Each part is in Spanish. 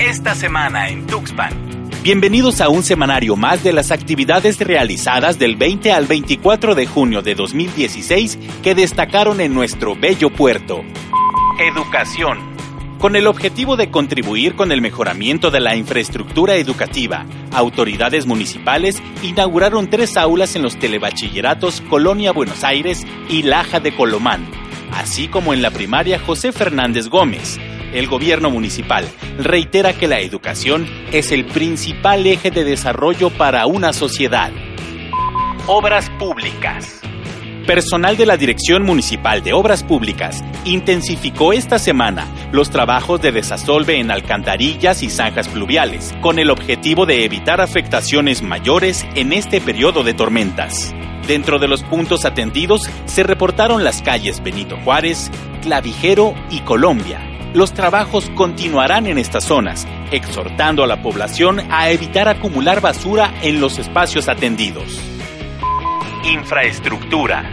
Esta semana en Tuxpan. Bienvenidos a un semanario más de las actividades realizadas del 20 al 24 de junio de 2016 que destacaron en nuestro bello puerto. Educación. Con el objetivo de contribuir con el mejoramiento de la infraestructura educativa, autoridades municipales inauguraron tres aulas en los telebachilleratos Colonia Buenos Aires y Laja de Colomán, así como en la primaria José Fernández Gómez, el gobierno municipal reitera que la educación es el principal eje de desarrollo para una sociedad. Obras públicas. Personal de la Dirección Municipal de Obras Públicas intensificó esta semana los trabajos de desasolve en alcantarillas y zanjas pluviales, con el objetivo de evitar afectaciones mayores en este periodo de tormentas. Dentro de los puntos atendidos se reportaron las calles Benito Juárez, Clavijero y Colombia, los trabajos continuarán en estas zonas, exhortando a la población a evitar acumular basura en los espacios atendidos. Infraestructura.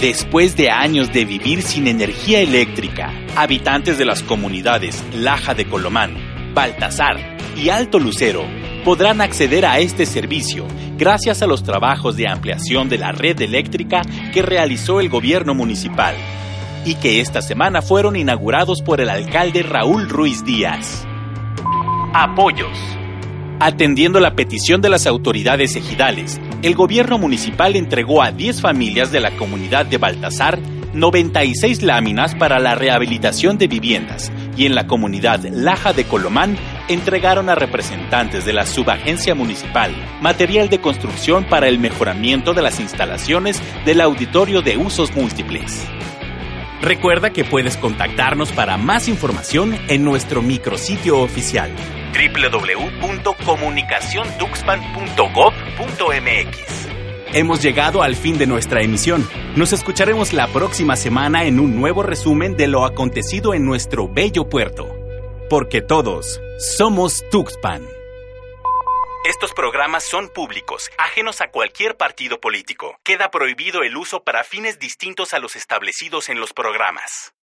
Después de años de vivir sin energía eléctrica, habitantes de las comunidades Laja de Colomán, Baltasar y Alto Lucero podrán acceder a este servicio gracias a los trabajos de ampliación de la red eléctrica que realizó el gobierno municipal y que esta semana fueron inaugurados por el alcalde Raúl Ruiz Díaz. Apoyos. Atendiendo la petición de las autoridades ejidales, el gobierno municipal entregó a 10 familias de la comunidad de Baltasar 96 láminas para la rehabilitación de viviendas y en la comunidad Laja de Colomán entregaron a representantes de la subagencia municipal material de construcción para el mejoramiento de las instalaciones del auditorio de usos múltiples. Recuerda que puedes contactarnos para más información en nuestro micrositio oficial www.comunicaciontuxpan.gov.mx. Hemos llegado al fin de nuestra emisión. Nos escucharemos la próxima semana en un nuevo resumen de lo acontecido en nuestro bello puerto. Porque todos somos Tuxpan. Estos programas son públicos, ajenos a cualquier partido político. Queda prohibido el uso para fines distintos a los establecidos en los programas.